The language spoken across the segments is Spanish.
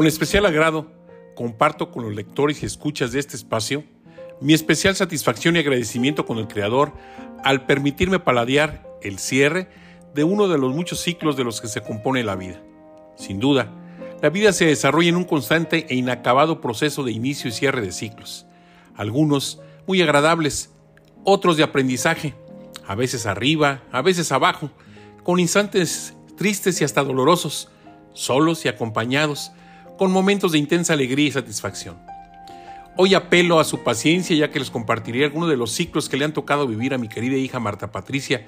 Con especial agrado, comparto con los lectores y escuchas de este espacio mi especial satisfacción y agradecimiento con el Creador al permitirme paladear el cierre de uno de los muchos ciclos de los que se compone la vida. Sin duda, la vida se desarrolla en un constante e inacabado proceso de inicio y cierre de ciclos, algunos muy agradables, otros de aprendizaje, a veces arriba, a veces abajo, con instantes tristes y hasta dolorosos, solos y acompañados, con momentos de intensa alegría y satisfacción. Hoy apelo a su paciencia ya que les compartiré algunos de los ciclos que le han tocado vivir a mi querida hija Marta Patricia,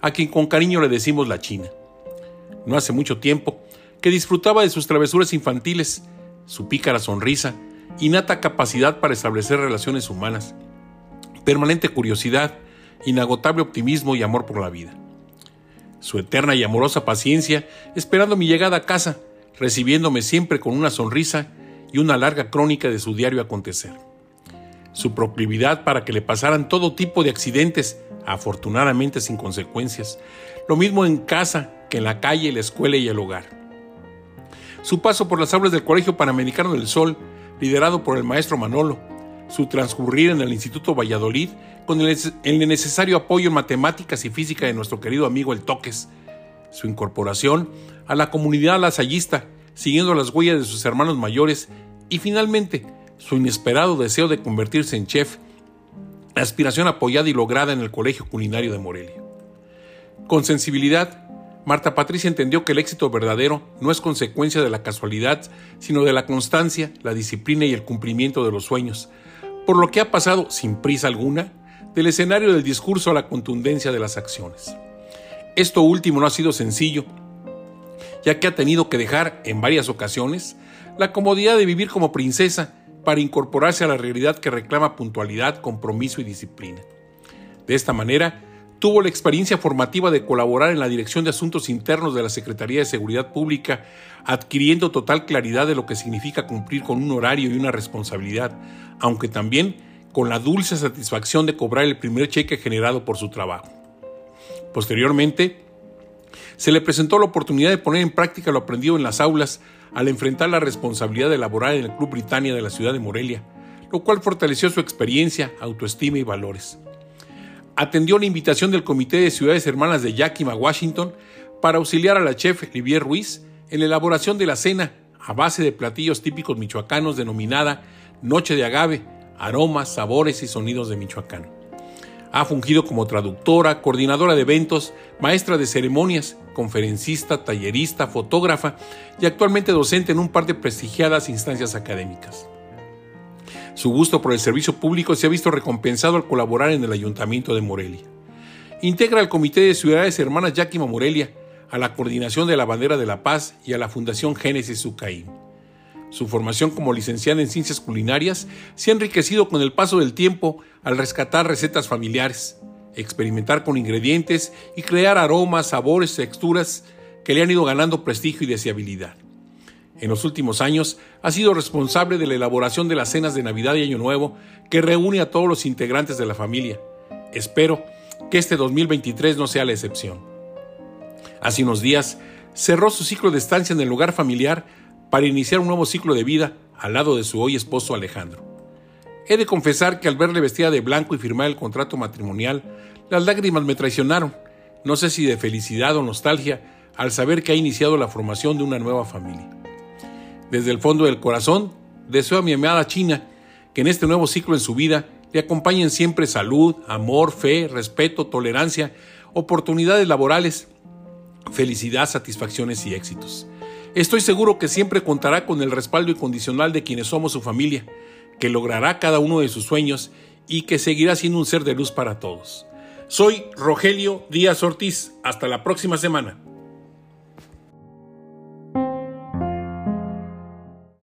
a quien con cariño le decimos la China. No hace mucho tiempo que disfrutaba de sus travesuras infantiles, su pícara sonrisa, innata capacidad para establecer relaciones humanas, permanente curiosidad, inagotable optimismo y amor por la vida. Su eterna y amorosa paciencia esperando mi llegada a casa, recibiéndome siempre con una sonrisa y una larga crónica de su diario acontecer. Su proclividad para que le pasaran todo tipo de accidentes, afortunadamente sin consecuencias, lo mismo en casa que en la calle, la escuela y el hogar. Su paso por las aulas del Colegio Panamericano del Sol, liderado por el maestro Manolo, su transcurrir en el Instituto Valladolid con el, necesario apoyo en matemáticas y física de nuestro querido amigo el Toques, su incorporación a la comunidad lasallista, siguiendo las huellas de sus hermanos mayores, y finalmente su inesperado deseo de convertirse en chef, aspiración apoyada y lograda en el Colegio Culinario de Morelia. Con sensibilidad, Marta Patricia entendió que el éxito verdadero no es consecuencia de la casualidad, sino de la constancia, la disciplina y el cumplimiento de los sueños, por lo que ha pasado, sin prisa alguna, del escenario del discurso a la contundencia de las acciones. Esto último no ha sido sencillo, ya que ha tenido que dejar, en varias ocasiones, la comodidad de vivir como princesa para incorporarse a la realidad que reclama puntualidad, compromiso y disciplina. De esta manera, tuvo la experiencia formativa de colaborar en la Dirección de Asuntos Internos de la Secretaría de Seguridad Pública, adquiriendo total claridad de lo que significa cumplir con un horario y una responsabilidad, aunque también con la dulce satisfacción de cobrar el primer cheque generado por su trabajo. Posteriormente, se le presentó la oportunidad de poner en práctica lo aprendido en las aulas al enfrentar la responsabilidad de laborar en el Club Britannia de la ciudad de Morelia, lo cual fortaleció su experiencia, autoestima y valores. Atendió la invitación del Comité de Ciudades Hermanas de Yakima, Washington, para auxiliar a la chef Livier Ruiz en la elaboración de la cena a base de platillos típicos michoacanos denominada Noche de Agave, aromas, sabores y sonidos de Michoacán. Ha fungido como traductora, coordinadora de eventos, maestra de ceremonias, conferencista, tallerista, fotógrafa y actualmente docente en un par de prestigiadas instancias académicas. Su gusto por el servicio público se ha visto recompensado al colaborar en el Ayuntamiento de Morelia. Integra el Comité de Ciudades Hermanas Yakima Morelia, a la Coordinación de la Bandera de la Paz y a la Fundación Génesis Ucaí. Su formación como licenciada en ciencias culinarias se ha enriquecido con el paso del tiempo al rescatar recetas familiares, experimentar con ingredientes y crear aromas, sabores, texturas que le han ido ganando prestigio y deseabilidad. En los últimos años ha sido responsable de la elaboración de las cenas de Navidad y Año Nuevo que reúne a todos los integrantes de la familia. Espero que este 2023 no sea la excepción. Hace unos días cerró su ciclo de estancia en el lugar familiar para iniciar un nuevo ciclo de vida al lado de su hoy esposo Alejandro. He de confesar que al verle vestida de blanco y firmar el contrato matrimonial, las lágrimas me traicionaron, no sé si de felicidad o nostalgia, al saber que ha iniciado la formación de una nueva familia. Desde el fondo del corazón, deseo a mi amada China que en este nuevo ciclo en su vida le acompañen siempre salud, amor, fe, respeto, tolerancia, oportunidades laborales, felicidad, satisfacciones y éxitos. Estoy seguro que siempre contará con el respaldo incondicional de quienes somos su familia, que logrará cada uno de sus sueños y que seguirá siendo un ser de luz para todos. Soy Rogelio Díaz Ortiz. Hasta la próxima semana.